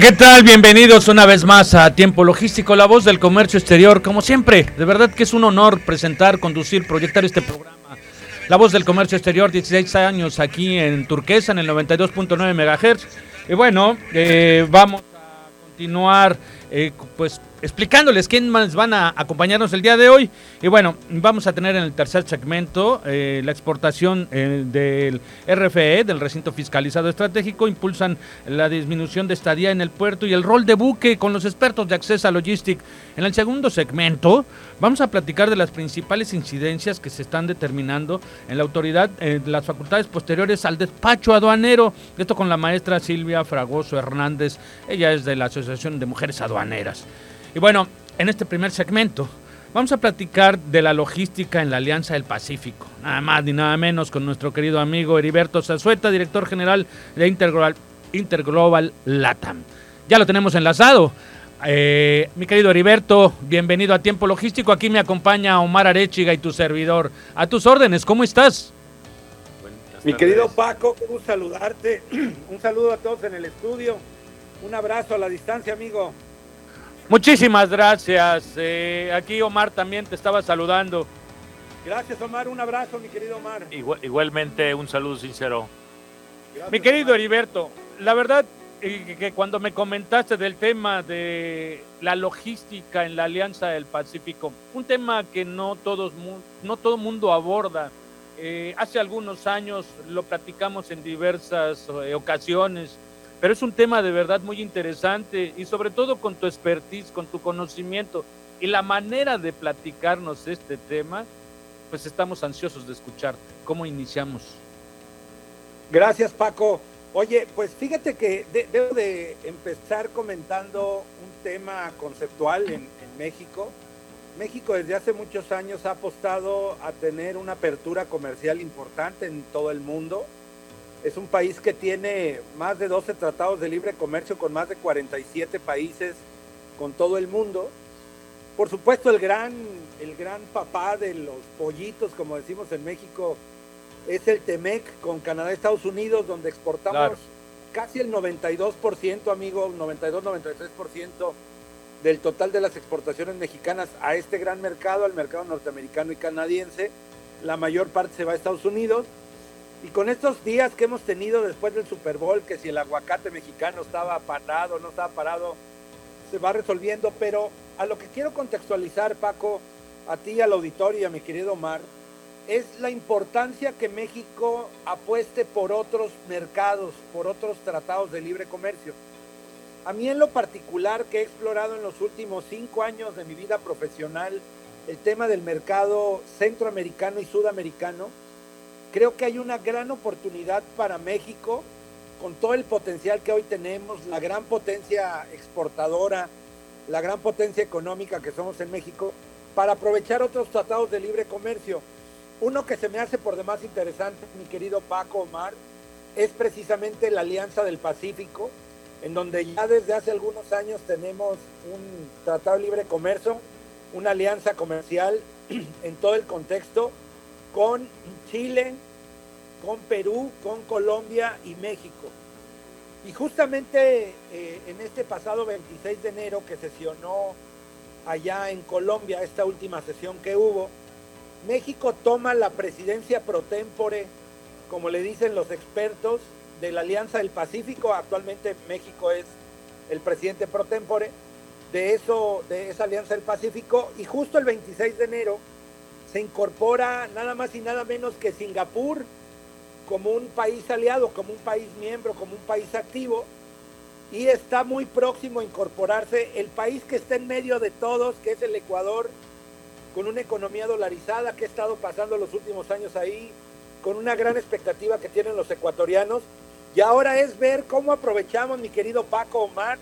¿Qué tal? Bienvenidos una vez más a Tiempo Logístico, la voz del comercio exterior. Como siempre, de verdad que es un honor presentar, conducir, proyectar este programa. La voz del comercio exterior, 16 años aquí en Turquesa, en el 92.9 MHz. Y bueno, eh, vamos a continuar eh, pues explicándoles quién más van a acompañarnos el día de hoy. Y bueno, vamos a tener en el tercer segmento eh, la exportación eh, del RFE, del recinto fiscalizado estratégico, impulsan la disminución de estadía en el puerto y el rol de buque con los expertos de acceso a Logistic. En el segundo segmento vamos a platicar de las principales incidencias que se están determinando en la autoridad, en las facultades posteriores al despacho aduanero. Esto con la maestra Silvia Fragoso Hernández, ella es de la Asociación de Mujeres Aduaneras. Y bueno, en este primer segmento vamos a platicar de la logística en la Alianza del Pacífico. Nada más ni nada menos con nuestro querido amigo Heriberto Zazueta, director general de Interglobal, Interglobal LATAM. Ya lo tenemos enlazado. Eh, mi querido Heriberto, bienvenido a Tiempo Logístico. Aquí me acompaña Omar Arechiga y tu servidor. A tus órdenes, ¿cómo estás? Mi querido Paco, un saludarte. Un saludo a todos en el estudio. Un abrazo a la distancia, amigo. Muchísimas gracias. Eh, aquí Omar también te estaba saludando. Gracias, Omar. Un abrazo, mi querido Omar. igualmente, un saludo sincero. mi querido Heriberto, la verdad eh, que cuando me comentaste del tema de la logística en la Alianza del Pacífico, un tema que no todos no todo mundo aborda. Eh, hace algunos años lo platicamos en diversas ocasiones pero es un tema de verdad muy interesante y sobre todo con tu expertise, con tu conocimiento y la manera de platicarnos este tema, pues estamos ansiosos de escucharte. ¿Cómo iniciamos? Gracias Paco. Oye, pues fíjate que debo de empezar comentando un tema conceptual en, en México. México desde hace muchos años ha apostado a tener una apertura comercial importante en todo el mundo es un país que tiene más de 12 tratados de libre comercio con más de 47 países con todo el mundo. Por supuesto, el gran, el gran papá de los pollitos, como decimos en México, es el TEMEC con Canadá y Estados Unidos, donde exportamos casi el 92%, amigo, 92-93% del total de las exportaciones mexicanas a este gran mercado, al mercado norteamericano y canadiense. La mayor parte se va a Estados Unidos y con estos días que hemos tenido después del Super Bowl, que si el aguacate mexicano estaba parado, no estaba parado, se va resolviendo. Pero a lo que quiero contextualizar, Paco, a ti, al auditorio y a mi querido Omar, es la importancia que México apueste por otros mercados, por otros tratados de libre comercio. A mí en lo particular que he explorado en los últimos cinco años de mi vida profesional el tema del mercado centroamericano y sudamericano, Creo que hay una gran oportunidad para México con todo el potencial que hoy tenemos, la gran potencia exportadora, la gran potencia económica que somos en México, para aprovechar otros tratados de libre comercio. Uno que se me hace por demás interesante, mi querido Paco Omar, es precisamente la Alianza del Pacífico, en donde ya desde hace algunos años tenemos un tratado de libre comercio, una alianza comercial en todo el contexto con Chile, con Perú, con Colombia y México. Y justamente eh, en este pasado 26 de enero que sesionó allá en Colombia, esta última sesión que hubo, México toma la presidencia pro tempore, como le dicen los expertos, de la Alianza del Pacífico. Actualmente México es el presidente pro tempore de, eso, de esa Alianza del Pacífico. Y justo el 26 de enero se incorpora nada más y nada menos que Singapur como un país aliado, como un país miembro, como un país activo, y está muy próximo a incorporarse el país que está en medio de todos, que es el Ecuador, con una economía dolarizada que ha estado pasando los últimos años ahí, con una gran expectativa que tienen los ecuatorianos. Y ahora es ver cómo aprovechamos, mi querido Paco Omar,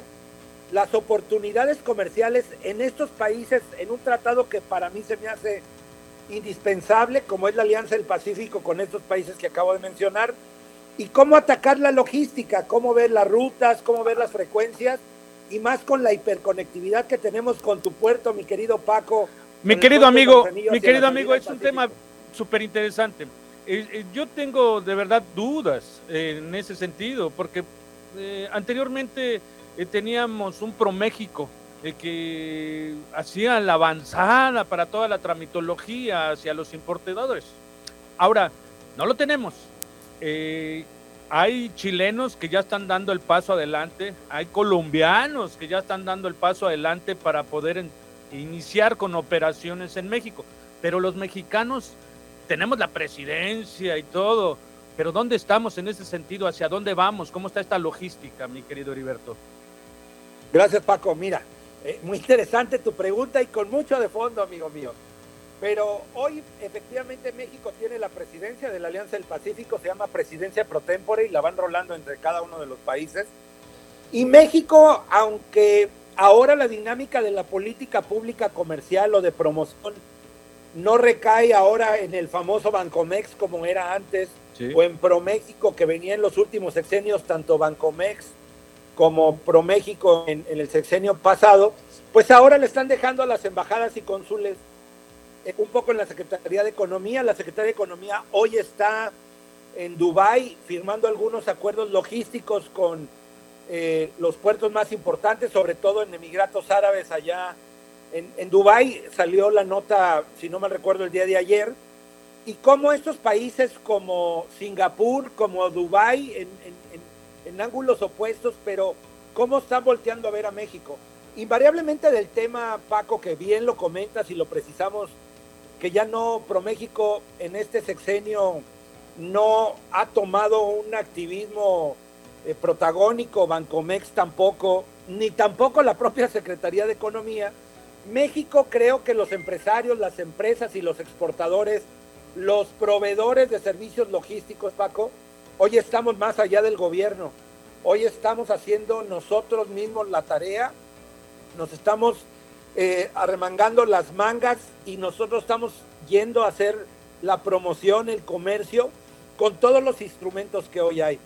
las oportunidades comerciales en estos países, en un tratado que para mí se me hace indispensable, como es la Alianza del Pacífico con estos países que acabo de mencionar, y cómo atacar la logística, cómo ver las rutas, cómo ver las frecuencias, y más con la hiperconectividad que tenemos con tu puerto, mi querido Paco. Mi querido amigo, mi querido amigo, es un tema súper interesante. Eh, eh, yo tengo de verdad dudas en ese sentido, porque eh, anteriormente teníamos un ProMéxico que hacía la avanzada para toda la tramitología hacia los importadores. Ahora, no lo tenemos. hay chilenos que ya están dando el paso adelante, hay colombianos que ya están dando el paso adelante para poder iniciar con operaciones en México, pero los mexicanos tenemos la presidencia y todo, pero ¿dónde estamos en ese sentido? ¿Hacia dónde vamos? ¿Cómo está esta logística, mi querido Heriberto? Gracias, Paco. Mira, eh, muy interesante tu pregunta y con mucho de fondo, amigo mío. Pero hoy efectivamente México tiene la presidencia de la Alianza del Pacífico, se llama presidencia pro tempore y la van rolando entre cada uno de los países. Y México, aunque ahora la dinámica de la política pública comercial o de promoción no recae ahora en el famoso Bancomex como era antes, o en ProMéxico que venía en los últimos sexenios, tanto Bancomex como ProMéxico en, en el sexenio pasado, pues ahora le están dejando a las embajadas y cónsules eh, un poco en la Secretaría de Economía. La Secretaría de Economía hoy está en Dubái firmando algunos acuerdos logísticos con eh, los puertos más importantes, sobre todo en Emiratos Árabes allá en, en Dubái salió la nota, si no me recuerdo, el día de ayer, y cómo estos países como Singapur, como Dubái, en, en, ángulos opuestos, pero cómo están volteando a ver a México. Invariablemente del tema, Paco, que bien lo comentas y lo precisamos, que ya no, ProMéxico en este sexenio no ha tomado un activismo eh, protagónico, Bancomex tampoco, ni tampoco la propia Secretaría de Economía, México creo que los empresarios, las empresas y los exportadores, los proveedores de servicios logísticos, Paco, hoy estamos más allá del gobierno. Hoy estamos haciendo nosotros mismos la tarea, nos estamos eh, arremangando las mangas y nosotros estamos yendo a hacer la promoción, el comercio, con todos los instrumentos que hoy hay.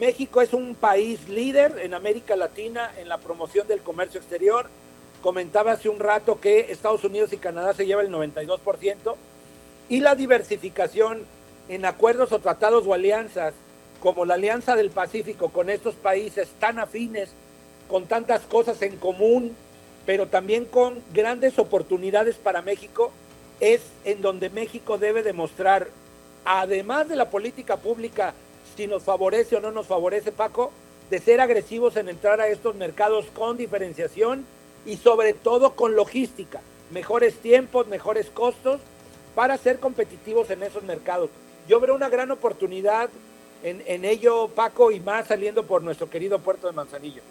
México es un país líder en América Latina en la promoción del comercio exterior comentaba hace un rato que Estados Unidos y Canadá se lleva el 92% y la diversificación en acuerdos o tratados o alianzas como la Alianza del Pacífico con estos países tan afines, con tantas cosas en común, pero también con grandes oportunidades para México, es en donde México debe demostrar, además de la política pública, si nos favorece o no nos favorece, Paco, de ser agresivos en entrar a estos mercados con diferenciación y sobre todo con logística, mejores tiempos, mejores costos para ser competitivos en esos mercados. Yo veo una gran oportunidad en, ello, Paco, y más saliendo por nuestro querido puerto de Manzanillo.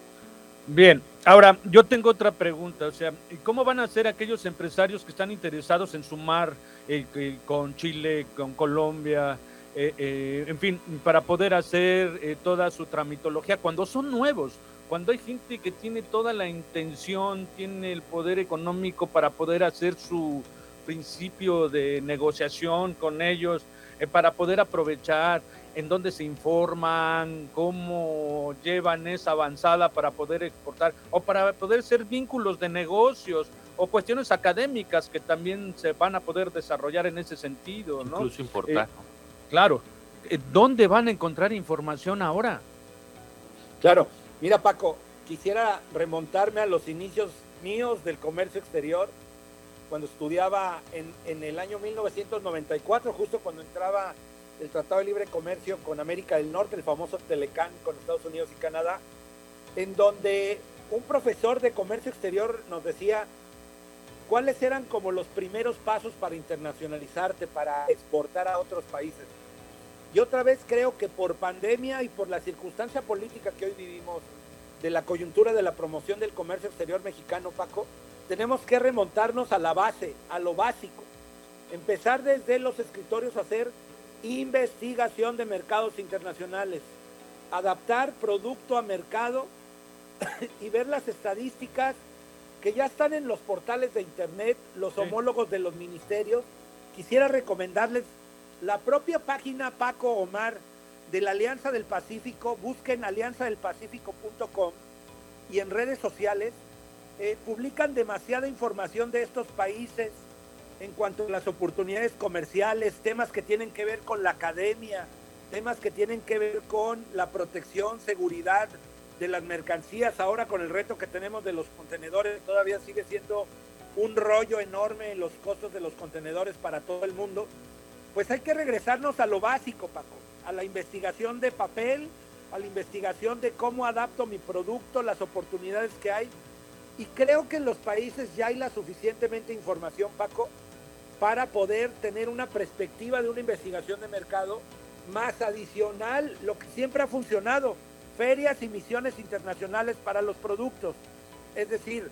Bien, ahora yo tengo otra pregunta, o sea, ¿cómo van a ser aquellos empresarios que están interesados en sumar eh, con Chile, con Colombia, eh, eh, en fin, para poder hacer toda su tramitología cuando son nuevos? Cuando hay gente que tiene toda la intención, tiene el poder económico para poder hacer su principio de negociación con ellos, para poder aprovechar en dónde se informan, cómo llevan esa avanzada para poder exportar o para poder ser vínculos de negocios o cuestiones académicas que también se van a poder desarrollar en ese sentido, ¿no? Incluso importar. Eh, claro. Eh, ¿Dónde van a encontrar información ahora? Claro, Mira, Paco, quisiera remontarme a los inicios míos del comercio exterior, cuando estudiaba en, en, el año 1994, justo cuando entraba el Tratado de Libre Comercio con América del Norte, el famoso Telecán con Estados Unidos y Canadá, en donde un profesor de comercio exterior nos decía cuáles eran como los primeros pasos para internacionalizarte, para exportar a otros países. Y otra vez creo que por pandemia y por la circunstancia política que hoy vivimos, de la coyuntura de la promoción del comercio exterior mexicano, Paco, tenemos que remontarnos a la base, a lo básico. Empezar desde los escritorios a hacer investigación de mercados internacionales, adaptar producto a mercado y ver las estadísticas que ya están en los portales de internet, los homólogos de los ministerios. Quisiera recomendarles la propia página Paco Omar de la Alianza del Pacífico, busquen alianzadelpacífico.com y en redes sociales eh, publican demasiada información de estos países en cuanto a las oportunidades comerciales, temas que tienen que ver con la academia, temas que tienen que ver con la protección, seguridad de las mercancías, ahora con el reto que tenemos de los contenedores, todavía sigue siendo un rollo enorme en los costos de los contenedores para todo el mundo, pues hay que regresarnos a lo básico, Paco, a la investigación de papel, a la investigación de cómo adapto mi producto, las oportunidades que hay. Y creo que en los países ya hay la suficientemente información, Paco, para poder tener una perspectiva de una investigación de mercado más adicional, lo que siempre ha funcionado, ferias y misiones internacionales para los productos. Es decir,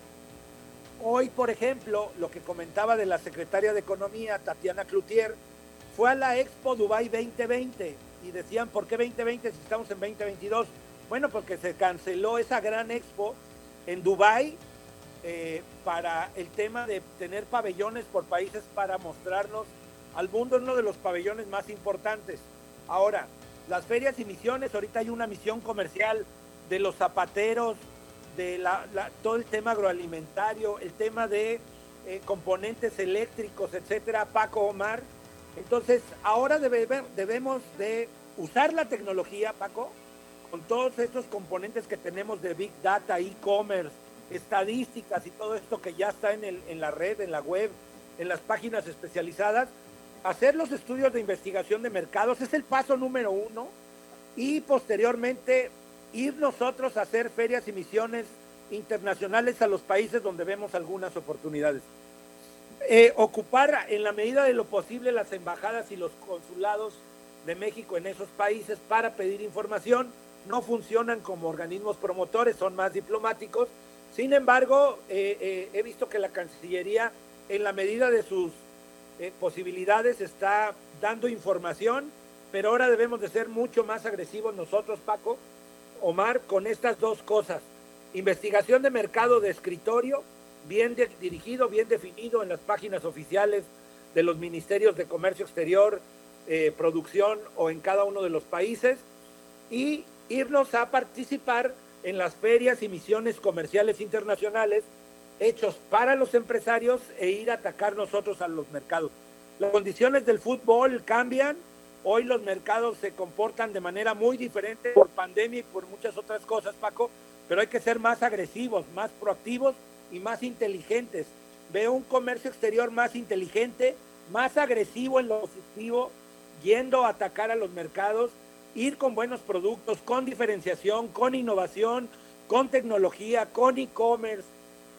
hoy, por ejemplo, lo que comentaba de la secretaria de Economía, Tatiana Cloutier, fue a la Expo Dubai 2020 y decían, ¿por qué 2020 si estamos en 2022? Bueno, porque se canceló esa gran expo en Dubai eh, para el tema de tener pabellones por países para mostrarnos al mundo, uno de los pabellones más importantes. Ahora, las ferias y misiones, ahorita hay una misión comercial de los zapateros, de todo el tema agroalimentario, el tema de eh, componentes eléctricos, etcétera, Paco Omar. Entonces, ahora debemos de usar la tecnología, Paco, con todos estos componentes que tenemos de Big Data, e-commerce, estadísticas y todo esto que ya está en, el, en la red, en la web, en las páginas especializadas, hacer los estudios de investigación de mercados es el paso número uno y posteriormente ir nosotros a hacer ferias y misiones internacionales a los países donde vemos algunas oportunidades. Eh, ocupar en la medida de lo posible las embajadas y los consulados de México en esos países para pedir información. No funcionan como organismos promotores, son más diplomáticos, sin embargo, eh, eh, he visto que la Cancillería, en la medida de sus eh, posibilidades, está dando información, pero ahora debemos de ser mucho más agresivos nosotros, Paco, Omar, con estas dos cosas. Investigación de mercado de escritorio, bien dirigido, bien definido en las páginas oficiales de los ministerios de Comercio Exterior, Producción o en cada uno de los países, y irnos a participar en las ferias y misiones comerciales internacionales hechos para los empresarios e ir a atacar nosotros a los mercados. Las condiciones del fútbol cambian, hoy los mercados se comportan de manera muy diferente por pandemia y por muchas otras cosas, Paco, pero hay que ser más agresivos, más proactivos y más inteligentes. Veo un comercio exterior más inteligente, más agresivo en lo positivo, yendo a atacar a los mercados ir con buenos productos, con diferenciación, con innovación, con tecnología, con e-commerce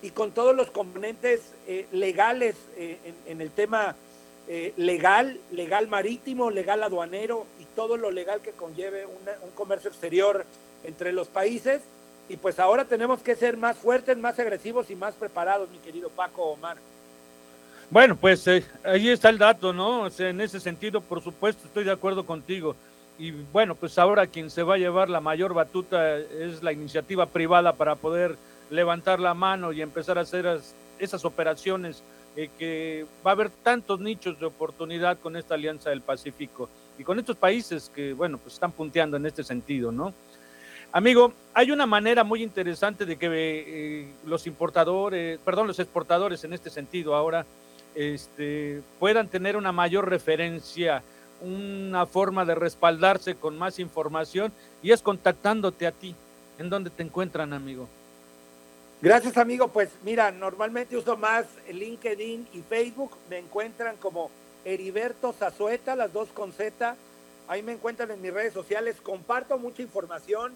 y con todos los componentes eh, legales eh, en, el tema eh, legal, legal marítimo, legal aduanero y todo lo legal que conlleve un comercio exterior entre los países. Y pues ahora tenemos que ser más fuertes, más agresivos y más preparados, mi querido Paco Omar. Bueno, pues ahí está el dato, ¿no? en ese sentido, por supuesto, estoy de acuerdo contigo y bueno, pues ahora quien se va a llevar la mayor batuta es la iniciativa privada para poder levantar la mano y empezar a hacer esas operaciones eh, que va a haber tantos nichos de oportunidad con esta Alianza del Pacífico y con estos países que, bueno, pues están punteando en este sentido, ¿no? Amigo, hay una manera muy interesante de que eh, los importadores, perdón, los exportadores en este sentido ahora, este, puedan tener una mayor referencia una forma de respaldarse con más información y es contactándote a ti. ¿En dónde te encuentran, amigo? Gracias, amigo. Pues mira, normalmente uso más LinkedIn y Facebook. Me encuentran como Heriberto Zazueta, las dos con Z. Ahí me encuentran en mis redes sociales. Comparto mucha información.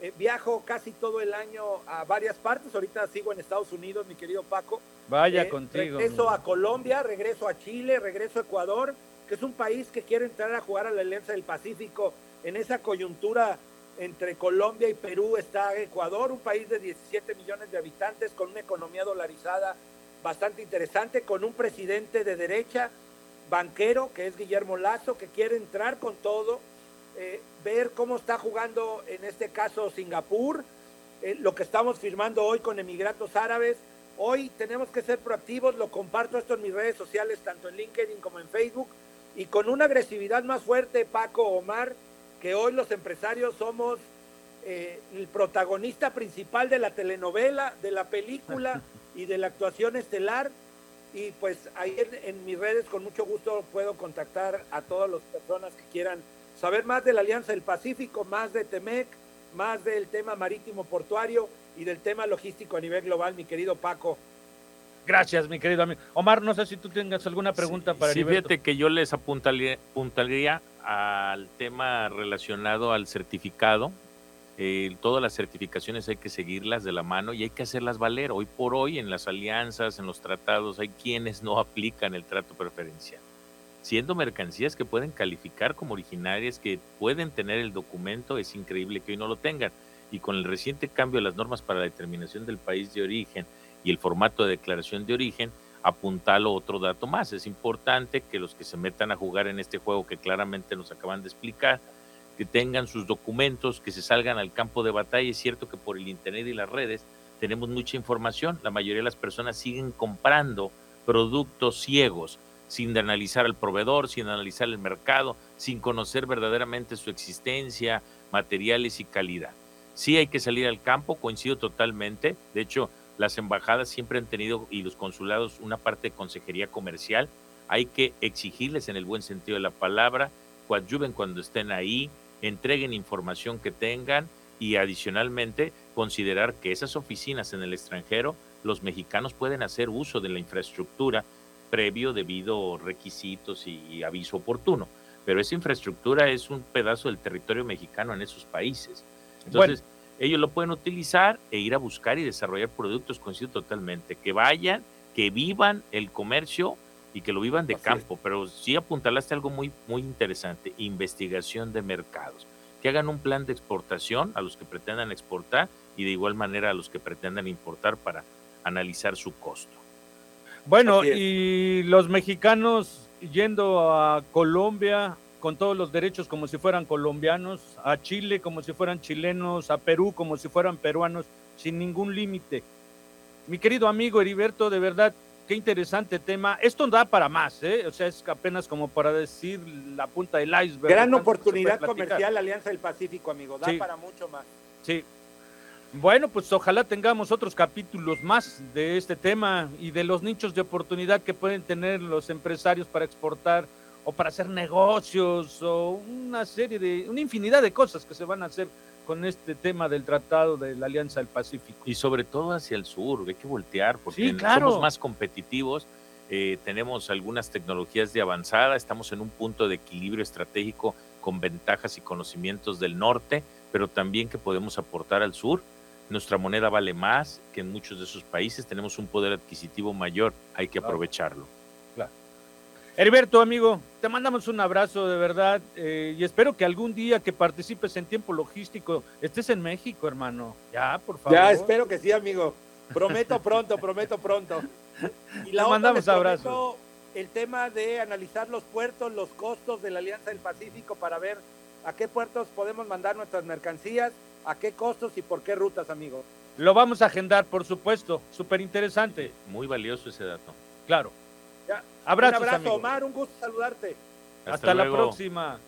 Eh, viajo casi todo el año a varias partes. Ahorita sigo en Estados Unidos, mi querido Paco. Vaya eh, contigo. Regreso a Colombia, regreso a Chile, regreso a Ecuador que es un país que quiere entrar a jugar a la Alianza del Pacífico en esa coyuntura entre Colombia y Perú está Ecuador, un país de 17 millones de habitantes con una economía dolarizada bastante interesante, con un presidente de derecha banquero, que es Guillermo Lazo, que quiere entrar con todo, eh, ver cómo está jugando en este caso Singapur, eh, lo que estamos firmando hoy con Emiratos Árabes. Hoy tenemos que ser proactivos, lo comparto esto en mis redes sociales, tanto en LinkedIn como en Facebook, y con una agresividad más fuerte, Paco, Omar, que hoy los empresarios somos eh, el protagonista principal de la telenovela, de la película y de la actuación estelar. Y pues ahí en, mis redes con mucho gusto puedo contactar a todas las personas que quieran saber más de la Alianza del Pacífico, más de Temec, más del tema marítimo portuario y del tema logístico a nivel global, mi querido Paco. Gracias, mi querido amigo. Omar, no sé si tú tengas alguna pregunta para Sí, fíjate que yo les apuntaría, apuntaría al tema relacionado al certificado eh, todas las certificaciones hay que seguirlas de la mano y hay que hacerlas valer. Hoy por hoy en las alianzas, en los tratados, hay quienes no aplican el trato preferencial. Siendo mercancías que pueden calificar como originarias, que pueden tener el documento, es increíble que hoy no lo tengan. Y con el reciente cambio de las normas para la determinación del país de origen y el formato de declaración de origen, apuntalo otro dato más. Es importante que los que se metan a jugar en este juego que claramente nos acaban de explicar, que tengan sus documentos, que se salgan al campo de batalla. Es cierto que por el Internet y las redes tenemos mucha información. La mayoría de las personas siguen comprando productos ciegos, sin analizar al proveedor, sin analizar el mercado, sin conocer verdaderamente su existencia, materiales y calidad. Sí hay que salir al campo, coincido totalmente. De hecho, las embajadas siempre han tenido y los consulados una parte de consejería comercial. Hay que exigirles en el buen sentido de la palabra, coadyuven cuando estén ahí, entreguen información que tengan y adicionalmente considerar que esas oficinas en el extranjero, los mexicanos pueden hacer uso de la infraestructura previo debido requisitos y aviso oportuno. Pero esa infraestructura es un pedazo del territorio mexicano en esos países. Entonces, ellos lo pueden utilizar e ir a buscar y desarrollar productos, coincido totalmente. Que vayan, que vivan el comercio y que lo vivan de campo, pero sí apuntalaste algo muy, muy interesante, investigación de mercados, que hagan un plan de exportación a los que pretendan exportar y de igual manera a los que pretendan importar para analizar su costo. Bueno, y los mexicanos yendo a Colombia con todos los derechos como si fueran colombianos, a Chile como si fueran chilenos, a Perú como si fueran peruanos, sin ningún límite. Mi querido amigo Heriberto, de verdad, qué interesante tema. Esto da para más, ¿eh? O sea, es apenas como para decir la punta del iceberg. Gran oportunidad comercial Alianza del Pacífico, amigo. Da para mucho más. Sí. Bueno, pues ojalá tengamos otros capítulos más de este tema y de los nichos de oportunidad que pueden tener los empresarios para exportar o para hacer negocios o una serie de, una infinidad de cosas que se van a hacer con este tema del Tratado de la Alianza del Pacífico. Y sobre todo hacia el sur, hay que voltear porque somos más competitivos, eh, tenemos algunas tecnologías de avanzada, estamos en un punto de equilibrio estratégico con ventajas y conocimientos del norte, pero también que podemos aportar al sur. Nuestra moneda vale más que en muchos de esos países, tenemos un poder adquisitivo mayor, hay que aprovecharlo. Heriberto, amigo, te mandamos un abrazo de verdad eh, y espero que algún día que participes en tiempo logístico estés en México, hermano. Ya, por favor. Ya, espero que sí, amigo. Prometo pronto, prometo pronto. Y la te mandamos abrazo. El tema de analizar los puertos, los costos de la Alianza del Pacífico para ver a qué puertos podemos mandar nuestras mercancías, a qué costos y por qué rutas, amigo. Lo vamos a agendar, por supuesto. Súper interesante. Muy valioso ese dato. Claro. Abrazos, un abrazo, Omar, un gusto saludarte. Hasta, la próxima.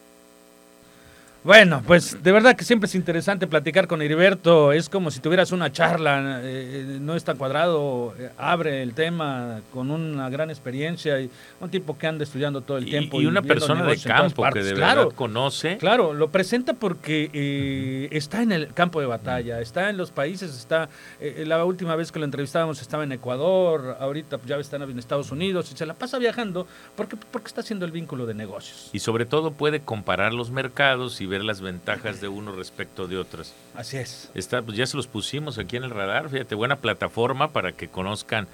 Bueno, pues de verdad que siempre es interesante platicar con Heriberto, es como si tuvieras una charla, eh, no está cuadrado, eh, abre el tema con una gran experiencia y un tipo que anda estudiando todo el tiempo. Y, una persona de campo que de verdad conoce. Claro, lo presenta porque eh, está en el campo de batalla, está en los países, está, la última vez que lo entrevistábamos estaba en Ecuador, ahorita ya está en Estados Unidos y se la pasa viajando porque, porque está haciendo el vínculo de negocios. Y sobre todo puede comparar los mercados y ver las ventajas de uno respecto de otros. Así es. Está, pues ya se los pusimos aquí en el radar, fíjate, buena plataforma para que conozcan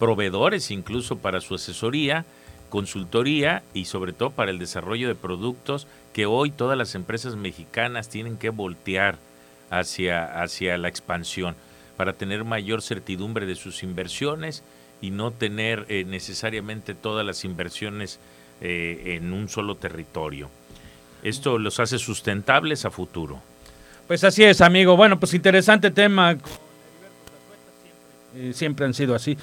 proveedores, incluso para su asesoría, consultoría y sobre todo para el desarrollo de productos que hoy todas las empresas mexicanas tienen que voltear hacia, hacia la expansión para tener mayor certidumbre de sus inversiones y no tener eh, necesariamente todas las inversiones eh, en un solo territorio. Esto los hace sustentables a futuro. Pues así es, amigo. Bueno, pues interesante tema. Eh, siempre han sido así.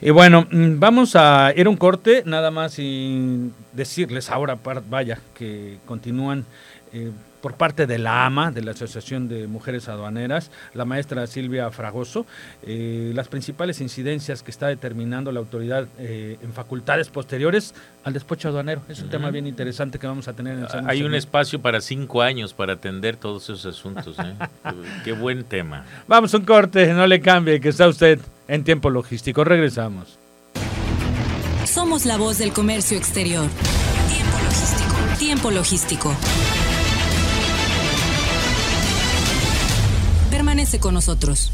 Y bueno, mm, vamos a ir un corte, nada más y decirles ahora, vaya, que continúan eh, por parte de la AMA, de la Asociación de Mujeres Aduaneras, la maestra Silvia Fragoso, eh, las principales incidencias que está determinando la autoridad eh, en facultades posteriores al despacho aduanero. Es un tema bien interesante que vamos a tener en el Hay un espacio para cinco años para atender todos esos asuntos. Qué buen tema. Vamos un corte, no le cambie, que está usted en tiempo logístico. Regresamos. Somos la voz del comercio exterior. Tiempo logístico. Tiempo logístico. Con nosotros.